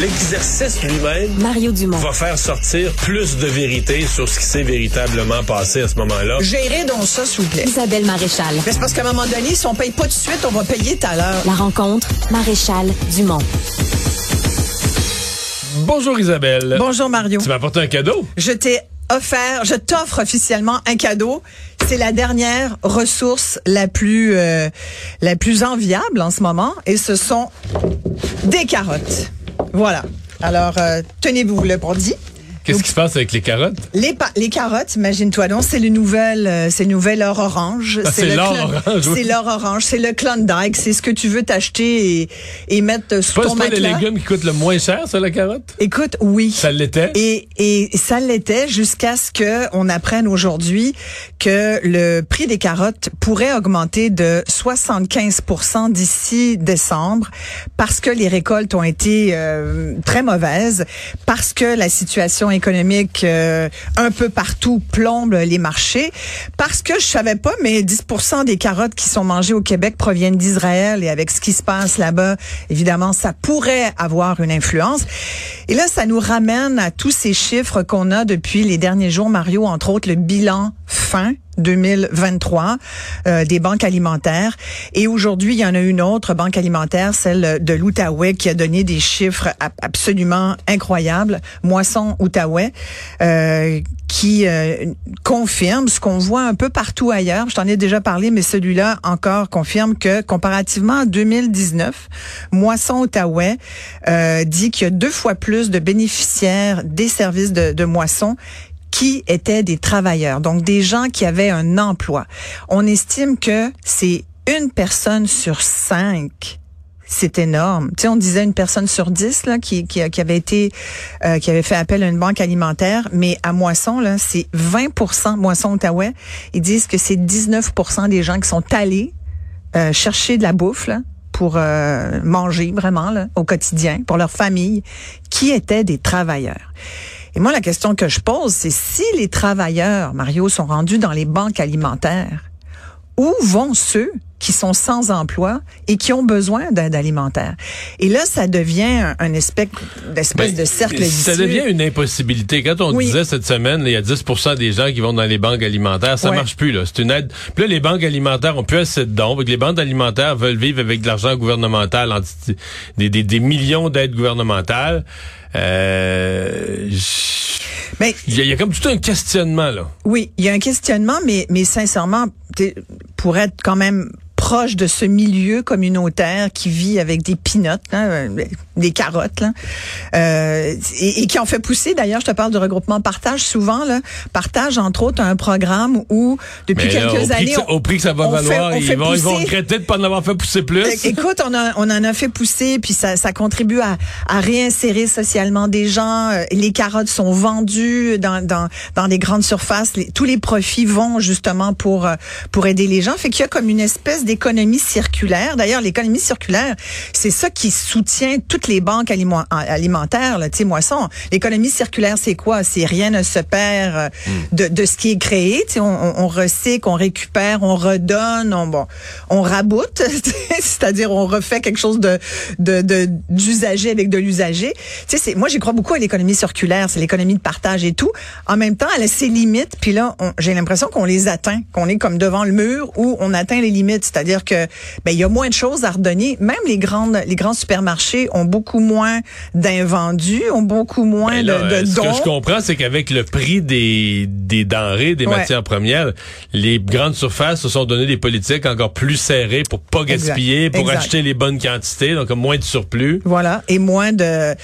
L'exercice lui-même Mario Dumont. va faire sortir plus de vérité sur ce qui s'est véritablement passé à ce moment-là. Gérez donc ça, s'il vous plaît. Isabelle Maréchal. C'est parce qu'à un moment donné, si on paye pas tout de suite, on va payer tout à l'heure. La rencontre, Maréchal Dumont. Bonjour Isabelle. Bonjour Mario. Tu m'as apporté un cadeau? Je t'ai offert, je t'offre officiellement un cadeau. C'est la dernière ressource la plus euh, la plus enviable en ce moment et ce sont des carottes. Voilà. Alors euh, tenez-vous le pour. Qu'est-ce qui se passe avec les carottes? Les, les carottes, imagine-toi donc, c'est le nouvel, euh, c'est nouvel or orange. Ah, c'est l'or orange, oui. C'est l'or orange, c'est le Klondike, c'est ce que tu veux t'acheter et, et mettre sous Pas, ton c'est pas les matelas. légumes qui coûtent le moins cher, ça, la carotte? Écoute, oui. Ça l'était? Et, et ça l'était jusqu'à ce que on apprenne aujourd'hui que le prix des carottes pourrait augmenter de 75% d'ici décembre parce que les récoltes ont été euh, très mauvaises, parce que la situation économique euh, un peu partout plombe les marchés, parce que je savais pas, mais 10 des carottes qui sont mangées au Québec proviennent d'Israël. Et avec ce qui se passe là-bas, évidemment, ça pourrait avoir une influence. Et là, ça nous ramène à tous ces chiffres qu'on a depuis les derniers jours, Mario, entre autres le bilan fin 2023 euh, des banques alimentaires. Et aujourd'hui, il y en a une autre banque alimentaire, celle de l'Outaouais, qui a donné des chiffres ab- absolument incroyables. Moisson Outaouais, euh, qui euh, confirme ce qu'on voit un peu partout ailleurs. Je t'en ai déjà parlé, mais celui-là encore confirme que comparativement à 2019, Moisson Outaouais euh, dit qu'il y a deux fois plus de bénéficiaires des services de, de moisson qui étaient des travailleurs, donc des gens qui avaient un emploi. On estime que c'est une personne sur cinq c'est énorme. Tu sais, on disait une personne sur dix là qui, qui, qui avait été euh, qui avait fait appel à une banque alimentaire, mais à Moisson là, c'est 20% Moisson Outaouais, ils disent que c'est 19% des gens qui sont allés euh, chercher de la bouffe là, pour euh, manger vraiment là, au quotidien pour leur famille, qui étaient des travailleurs. Et moi, la question que je pose, c'est si les travailleurs, Mario, sont rendus dans les banques alimentaires, où vont ceux qui sont sans emploi et qui ont besoin d'aide alimentaire? Et là, ça devient un, espèce, d'espèce Ben, de cercle Ça vicieux. devient une impossibilité. Quand on Oui. disait cette semaine, il y a 10% des gens qui vont dans les banques alimentaires, ça Ouais. marche plus. là. C'est une aide. Puis là, les banques alimentaires ont plus assez de dons. Les banques alimentaires veulent vivre avec de l'argent gouvernemental, en- des, des, des millions d'aides gouvernementales. Euh, Mais Il y, y a comme tout un questionnement là. oui, il y a un questionnement, mais, mais sincèrement, pour être quand même proche de ce milieu communautaire qui vit avec des pinottes, hein, euh, des carottes, là, euh, et, et qui en fait pousser. D'ailleurs, je te parle de regroupement Partage. Souvent, là, Partage, entre autres, un programme où, depuis là, quelques au, années, que, on- au prix que ça va fait- valoir, on ils, fait vont, ils vont regretter de pas en avoir fait pousser plus. Écoute, on, a, on en a fait pousser, puis ça, ça contribue à, à réinsérer socialement des gens. Euh, Les carottes sont vendues dans, dans, dans des grandes surfaces. Les- tous les profits vont justement pour, pour aider les gens. Fait qu'il y a comme une espèce d'économie circulaire. D'ailleurs, l'économie circulaire, c'est ça qui soutient toutes les banques aliment- alimentaires, là, moisson. L'économie circulaire, c'est quoi? C'est rien ne se perd euh, de, de ce qui est créé. On, on, on recycle, on récupère, on redonne, on, bon, on raboute, c'est-à-dire on refait quelque chose de de de- d'usager avec de l'usager. Moi j'y crois beaucoup à l'économie circulaire, c'est l'économie de partage et tout. En même temps, elle a ses limites, puis là, j'ai l'impression qu'on les atteint, qu'on est comme devant le mur où on atteint les limites, c'est-à-dire que ben il y a moins de choses à redonner. Même les grandes les grands supermarchés ont beaucoup moins d'invendus, ont beaucoup moins Ben là, de, de euh, ce dons. que je comprends, c'est qu'avec le prix des, des denrées, des Ouais. matières premières, les grandes surfaces se sont donné des politiques encore plus serrées pour pas Exact. gaspiller, pour Exact. acheter les bonnes quantités, donc moins de surplus. Voilà, et moins de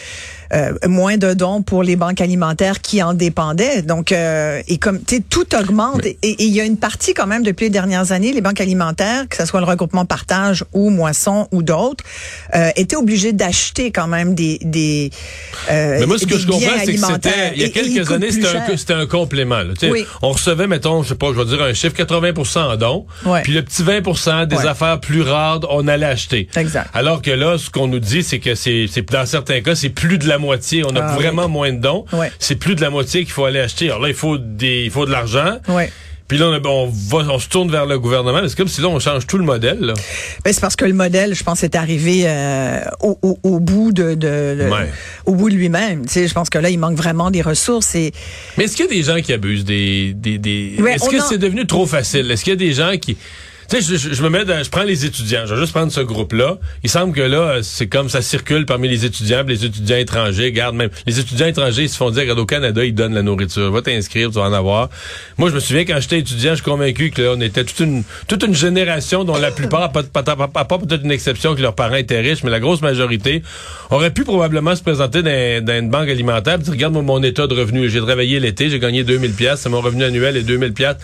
euh, moins de dons pour les banques alimentaires qui en dépendaient. Donc, euh, et comme tu sais, tout augmente. Et et il y a une partie quand même depuis les dernières années, les banques alimentaires, que ce soit le regroupement partage ou moisson ou d'autres, euh, étaient obligées d'acheter quand même des des. euh, Mais moi, ce que je comprends, c'est que c'était, il y a quelques années, c'était un, complément. là. Oui. On recevait, mettons, je sais pas, je vais dire un chiffre, 80% en dons. Ouais. Puis le petit 20% des Ouais. affaires plus rares, on allait acheter. Exact. Alors que là, ce qu'on nous dit, c'est que c'est, c'est dans certains cas, c'est plus de la moitié. On a Ah, vraiment moins de dons. Ouais. C'est plus de la moitié qu'il faut aller acheter. Alors là, il faut des, il faut de l'argent. Ouais. Puis là, on, on, va, on se tourne vers le gouvernement. C'est comme si là, on change tout le modèle. Là. Ben, c'est parce que le modèle, je pense, est arrivé euh, au, au, au, bout de, de, de Ouais. au bout de lui-même. Tu sais, je pense que là, il manque vraiment des ressources. Et Mais est-ce qu'il y a des gens qui abusent des, des, des... Ouais, est-ce que en- c'est devenu trop facile? Est-ce qu'il y a des gens qui tu sais, je, je- je me mets dans, je prends les étudiants, je vais juste prendre ce groupe-là. Il semble que là, euh, c'est comme ça circule parmi les étudiants, les étudiants étrangers, regarde même, les étudiants étrangers, ils se font dire, regarde, au Canada, ils donnent la nourriture. Va t'inscrire, tu vas en avoir. Moi, je me souviens, quand j'étais étudiant, je suis convaincu que là, on était toute une, toute une génération dont la plupart, pas, pas, pas, pas- pas peut-être une exception que leurs parents étaient riches, mais la grosse majorité aurait pu probablement se présenter dans, dans une banque alimentaire et dire, regarde moi, mon état de revenu. J'ai travaillé l'été, j'ai gagné 2000 pièces, c'est mon revenu annuel est 2000 pièces.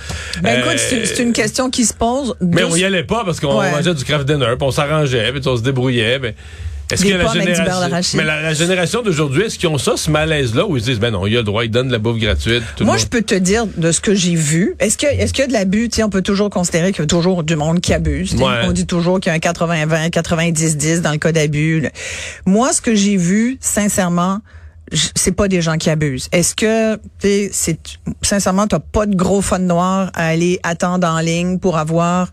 ben, écoute, c'est c'est une question qui se pose. Mais on y allait pas parce qu'on Ouais. mangeait du craft dinner, puis on s'arrangeait, puis on se débrouillait. Ben, est-ce que la génération, mais la, la génération d'aujourd'hui, est-ce qu'ils ont ça, ce malaise-là, où ils se disent, ben non, il y a le droit, ils donnent de la bouffe gratuite. Tout Moi, le je peux te dire de ce que j'ai vu. Est-ce que est-ce qu'il y a de l'abus? On peut toujours considérer qu'il y a toujours du monde qui abuse. Ouais. On dit toujours qu'il y a un 80-20, 90-10 dans le cas d'abus. Moi, ce que j'ai vu, sincèrement, c'est pas des gens qui abusent. Est-ce que sais, c'est sincèrement, t'as pas de gros fun noir à aller attendre en ligne pour avoir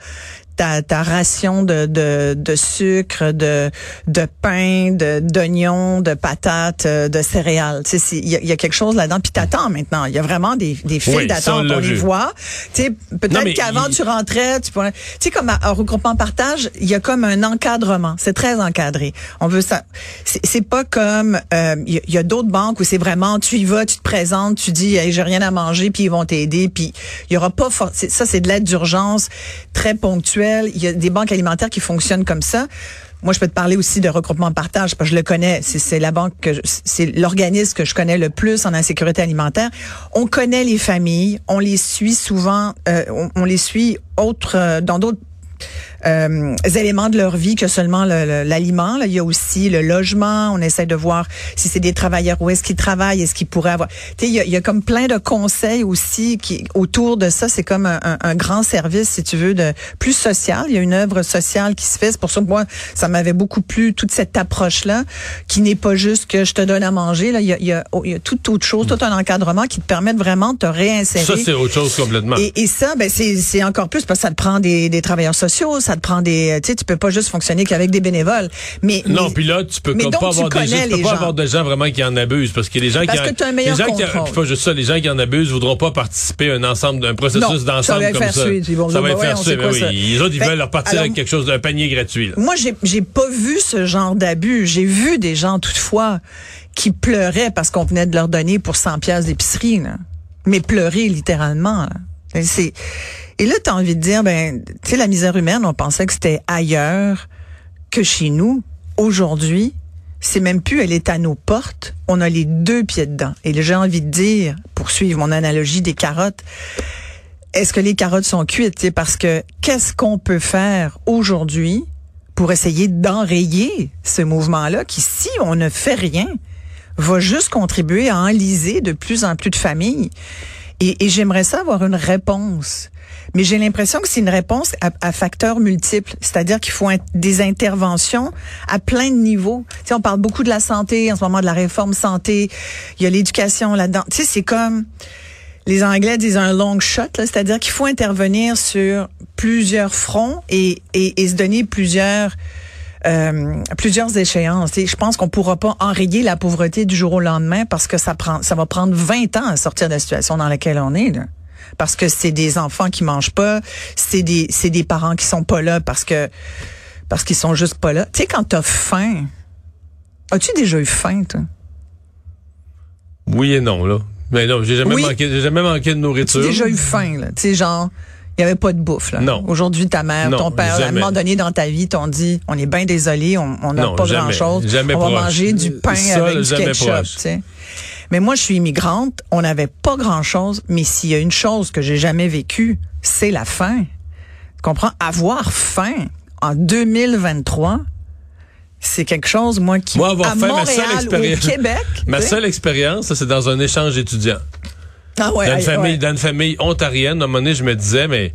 ta, ta ration de, de, de sucre, de, de pain, de d'oignons, de patates, euh, de céréales. Tu sais, il y, a- il y a quelque chose là-dedans. Puis t'attends maintenant. Il y a vraiment des, des files Oui, on d'attente. On, les voit. Tu sais, peut-être qu'avant il- tu rentrais, tu pourrais. Tu sais, comme à, à regroupement partage, il y a comme un encadrement. C'est très encadré. On veut ça. C'est pas comme euh, il y a, il y a d'autres banques où c'est vraiment tu y vas, tu te présentes, tu dis hey, j'ai rien à manger, puis ils vont t'aider, puis il y aura pas for- ça c'est de l'aide d'urgence très ponctuelle. Il y a des banques alimentaires qui fonctionnent comme ça. Moi, je peux te parler aussi de regroupement partage parce que je le connais. C'est- la banque c'est l'organisme que je connais le plus en insécurité alimentaire. On connaît les familles, on les suit souvent, euh, on, on les suit autres euh, dans d'autres euh, éléments de leur vie que seulement le- le- l'aliment. Là, il y a aussi le logement. On essaie de voir si c'est des travailleurs où est-ce qu'ils travaillent, est-ce qu'ils pourraient avoir. Tu sais, il y y a comme plein de conseils aussi qui autour de ça. C'est comme un, un- un grand service, si tu veux, de plus social. Il y a une œuvre sociale qui se fait. C'est pour ça que moi, ça m'avait beaucoup plu toute cette approche-là, qui n'est pas juste que je te donne à manger. Là, il y a, y a, oh, y a toute autre chose, tout un encadrement qui te permet de vraiment de te réinsérer. Ça, c'est autre chose complètement. Et, et ça, ben c'est c'est encore plus parce que ça te prend des, des travailleurs sociaux, ça te prend des, tu sais, tu peux pas juste fonctionner qu'avec des bénévoles. Mais non, puis là, tu peux comme pas tu avoir des gens, tu peux pas gens. avoir de gens vraiment qui en abusent parce que les gens Parce qui en, que t'as un meilleur les gens qui puis pas juste ça, les gens qui en abusent voudront pas participer à un ensemble d'un processus ça d'ensemble comme faire ça. suite. Ils vont ça va ben être faire suite, ben ça? oui. Les autres, ils Fait- veulent repartir alors- avec quelque chose d'un panier gratuit. Moi, j'ai j'ai pas vu ce genre d'abus. J'ai vu des gens toutefois qui pleuraient parce qu'on venait de leur donner pour 100 pièces d'épicerie, mais pleurer littéralement. là. Et c'est et là, t'as envie de dire, ben, tu sais, la misère humaine, on pensait que c'était ailleurs que chez nous. Aujourd'hui, c'est même plus, elle est à nos portes. On a les deux pieds dedans. Et j'ai envie de dire, pour suivre mon analogie des carottes, est-ce que les carottes sont cuites? tu Parce que qu'est-ce qu'on peut faire aujourd'hui pour essayer d'enrayer ce mouvement-là qui, si on ne fait rien, va juste contribuer à enliser de plus en plus de familles? Et, et j'aimerais ça avoir une réponse. Mais j'ai l'impression que c'est une réponse à, à facteurs multiples. C'est-à-dire qu'il faut des interventions à plein de niveaux. Tu sais, on parle beaucoup de la santé, en ce moment de la réforme santé. Il y a l'éducation là-dedans. Tu sais, c'est comme les Anglais disent un long shot, c'est-à-dire qu'il faut intervenir sur plusieurs fronts et, et, et se donner plusieurs euh, plusieurs échéances. Sais, je pense qu'on pourra pas enrayer la pauvreté du jour au lendemain parce que ça prend ça va prendre 20 ans à sortir de la situation dans laquelle on est. Là. Parce que c'est des enfants qui mangent pas, c'est des c'est des parents qui sont pas là parce que parce qu'ils sont juste pas là. Tu sais quand t'as faim, as-tu déjà eu faim toi? Oui et non, là. Mais non, j'ai jamais Oui. manqué, j'ai jamais manqué de Tu nourriture. as déjà eu faim, là? Tu sais, genre, il y avait pas de bouffe, là. Non. Aujourd'hui, ta mère, Non, ton père, à un moment donné dans ta vie, t'ont dit, on est bien désolé, on n'a pas grand-chose. On va manger du pain Ça, avec du ketchup, proche. tu sais. Mais moi, je suis immigrante, on n'avait pas grand-chose, mais s'il y a une chose que j'ai jamais vécue, c'est la faim. Tu comprends? Avoir faim en 2023, c'est quelque chose, moi, qui, Moi, avoir à faim, ma seule Montréal ou expérience- au Québec. Ma seule expérience, c'est dans un échange étudiant. Ah ouais, dans, une famille, ouais. dans une famille ontarienne, à un moment donné, je me disais, mais,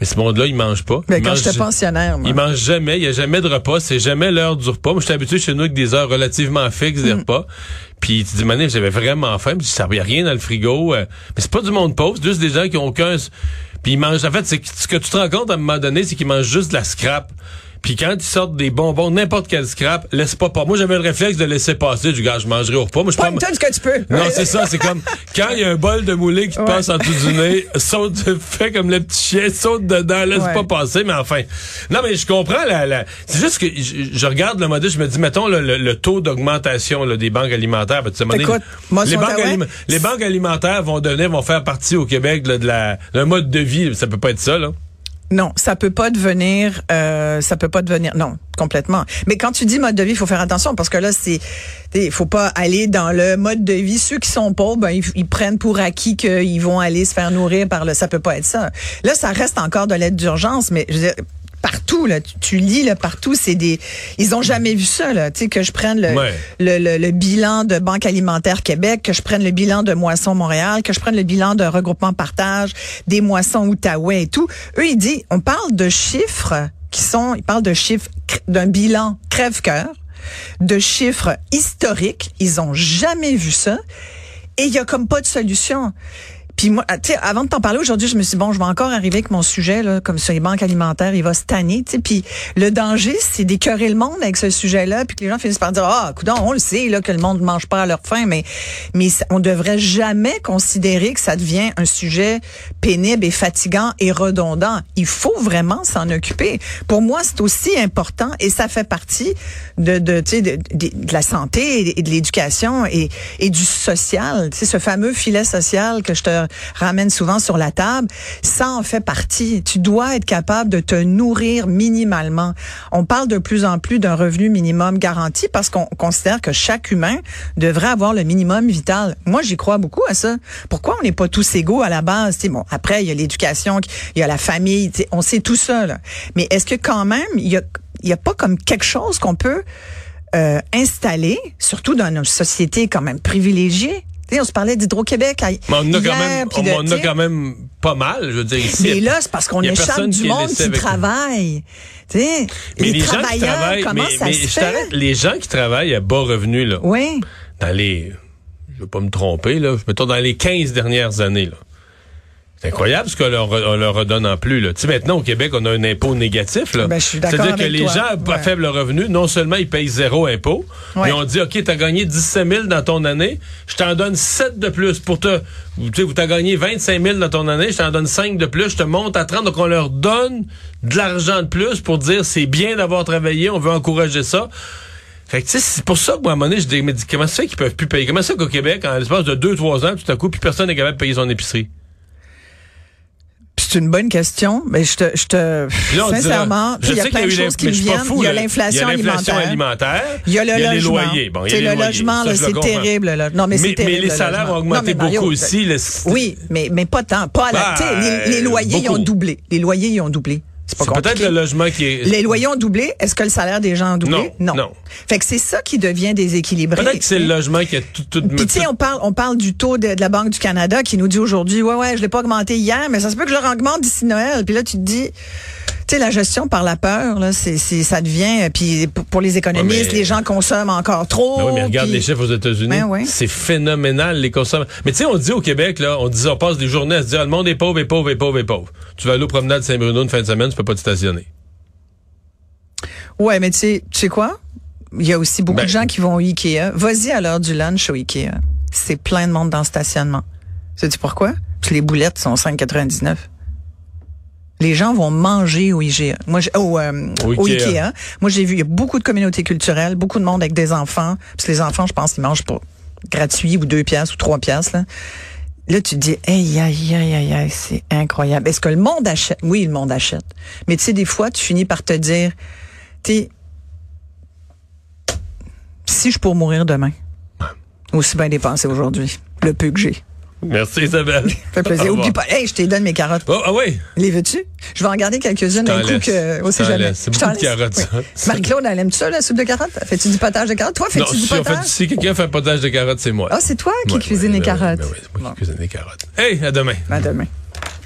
mais ce monde-là, il mange pas. Mais Il quand mange- j'étais pensionnaire, moi. Il mange jamais, il y a jamais de repas, c'est jamais l'heure du repas. Moi, je suis habitué chez nous avec des heures relativement fixes Mm. des repas. Puis tu dis, mané, j'avais vraiment faim, puis ça, il y a rien dans le frigo. euh, mais c'est pas du monde pauvre, c'est juste des gens qui ont aucun Puis ils mangent, en fait, c'est ce que tu te rends compte à un moment donné, c'est qu'ils mangent juste de la scrap. Puis quand ils sortent des bonbons, n'importe quel scrap, laisse pas pas. Moi, j'avais le réflexe de laisser passer. Du gars, je mangerai au repas. Moi, je prends- ce que tu peux. non, c'est ça, c'est comme quand il y a un bol de moulé qui te Ouais. passe en dessous du nez, saute, fais comme le petit chien, saute dedans, laisse Ouais. pas passer, mais enfin. Non, mais je comprends la, la- c'est juste que je, je regarde le modèle, je me dis, mettons le, le- le taux d'augmentation des banques alimentaires. Ben, tu sais, Écoute, moi, les, sur banques alima- les banques alimentaires vont devenir, vont faire partie au Québec là, de la, d'un mode de vie. Ça peut pas être ça, là. Non, ça peut pas devenir, euh, ça peut pas devenir, non, complètement. Mais quand tu dis mode de vie, faut faire attention parce que là, c'est, il faut pas aller dans le mode de vie. Ceux qui sont pauvres, ben, ils, ils prennent pour acquis qu'ils vont aller se faire nourrir par le. Ça peut pas être ça. Là, ça reste encore de l'aide d'urgence, mais je veux dire, partout là, tu, tu lis là partout, c'est des, ils ont jamais vu ça là. Tu sais que je prenne le, Ouais. le, le, le bilan de Banque alimentaire Québec, que je prenne le bilan de Moisson Montréal, que je prenne le bilan de Regroupement Partage, des Moissons Outaouais et tout. Eux, ils disent, on parle de chiffres qui sont, ils parlent de chiffres d'un bilan crève-cœur, de chiffres historiques. Ils ont jamais vu ça. Et il y a comme pas de solution. Puis moi, tu sais, avant de t'en parler aujourd'hui, je me suis dit, bon, je vais encore arriver avec mon sujet, là, comme sur les banques alimentaires, il va se tanner, tu sais. Puis le danger, c'est d'écœurer le monde avec ce sujet-là, puis que les gens finissent par dire, ah, coudonc, on le sait, là, que le monde ne mange pas à leur faim, mais, mais on devrait jamais considérer que ça devient un sujet pénible et fatigant et redondant. Il faut vraiment s'en occuper. Pour moi, c'est aussi important et ça fait partie de, de, tu sais, de, de- de la santé et de l'éducation et, et du social. Tu sais, ce fameux filet social que je te ramène souvent sur la table, ça en fait partie. Tu dois être capable de te nourrir minimalement. On parle de plus en plus d'un revenu minimum garanti parce qu'on considère que chaque humain devrait avoir le minimum vital. Moi, j'y crois beaucoup à ça. Pourquoi on n'est pas tous égaux à la base? Tu sais, bon, après, il y a l'éducation, il y a la famille, on sait tout ça. là. Mais est-ce que quand même, il y a, a pas comme quelque chose qu'on peut euh, installer, surtout dans nos sociétés quand même privilégiées? On se parlait d'Hydro-Québec on en a quand même, on, de- a quand même pas mal, je veux dire, ici. mais là, c'est parce qu'on échappe du qui monde qui travaille. Mais les, les, gens qui travailleurs, travaillent, comment mais, ça mais se je fait? les gens qui travaillent à bas revenus, là, Oui. dans les, je veux pas me tromper, là, mettons dans les 15 dernières années, là. C'est incroyable ce qu'on leur, leur redonne en plus. Là. Tu sais, maintenant, au Québec, on a un impôt négatif. Là. Ben, je suis d'accord C'est-à-dire que les toi. gens à Ouais. faible revenu, non seulement ils payent zéro impôt, Ouais. mais on dit, OK, t'as gagné 17 000 dans ton année, je t'en donne 7 de plus pour te... Tu sais, t'as gagné 25 000 dans ton année, je t'en donne 5 de plus, je te monte à 30. Donc, on leur donne de l'argent de plus pour dire, c'est bien d'avoir travaillé, on veut encourager ça. Fait que, tu c'est pour ça que, moi, à un moment donné, je dis, mais dis, comment ça fait qu'ils peuvent plus payer? Comment ça qu'au Québec, en l'espace de 2-3 ans, tout à coup, plus personne n'est capable de payer son épicerie? C'est une bonne question, mais je te, je te là, sincèrement, il y a plein de choses qui me viennent. fou, il y a l'inflation Il y a alimentaire. alimentaire. Il y a le les loyers. Bon, il y a les le loyers. logement, le c'est terrible. Là. Non, mais, c'est Mais, terrible. mais les le salaires ont augmenté Non, mais Mario, beaucoup aussi. le- Oui, mais, mais pas tant. Pas à la, Bah, les, les loyers, ils ont doublé. Les loyers, ils ont doublé. C'est peut-être le logement qui est... Les loyers ont doublé. Est-ce que le salaire des gens a doublé? Non, non. Fait que c'est ça qui devient déséquilibré. Peut-être que c'est le logement qui a tout... tout, Puis tu sais, on parle, on parle du taux de, de la Banque du Canada qui nous dit aujourd'hui, ouais, ouais, je l'ai pas augmenté hier, mais ça se peut que je le augmente d'ici Noël. Puis là, tu te dis, tu sais, la gestion par la peur, là, c'est, c'est, ça devient. Puis pour, les économistes, Ouais, mais- les gens consomment encore trop. Ben oui, mais regarde puis- les chiffres aux États-Unis. Ben. C'est phénoménal, les consommateurs. Mais tu sais, on dit au Québec, là, on dit, on passe des journées à se dire, le monde est pauvre, est pauvre, est pauvre, est pauvre. Tu vas aller au promenade Saint-Bruno une fin de semaine, tu peux pas te stationner. Ouais, mais tu sais, tu sais quoi? Il y a aussi beaucoup Ben- de gens qui vont au Ikea. Vas-y à l'heure du lunch au Ikea. C'est plein de monde dans le stationnement. Sais-tu pourquoi? Parce que les boulettes sont 5,99. Les gens vont manger au IGA. Moi, j'ai- au, euh, Au au Ikea. Ikea. Moi, j'ai vu, il y a beaucoup de communautés culturelles, beaucoup de monde avec des enfants. Parce que les enfants, je pense, ils mangent pour gratuit ou deux piastres ou trois piastres, là. Là, tu te dis, aïe, aïe, aïe, aïe, aïe, c'est incroyable. Est-ce que le monde achète? Oui, le monde achète. Mais tu sais, des fois, tu finis par te dire, tu si je pour mourir demain, aussi bien dépenser aujourd'hui, le peu que j'ai. Merci Isabelle. Ça fait plaisir. Oublie pas, hey, je te donne mes carottes. Oh, ah oui? Les veux-tu? Je vais en garder quelques-unes d'un coup que, t'en jamais. C'est beaucoup de carottes, Oui. ça. Marie-Claude, elle aime-tu ça, la soupe de carottes? Fais-tu du potage de carottes? Toi, fais-tu du si, on fait- potage? si quelqu'un fait un potage de carottes, c'est moi. Ah, c'est toi qui Ouais, cuisine ouais, les ben oui, carottes. ben oui, c'est moi qui cuisine les carottes. Hey, à demain. À demain.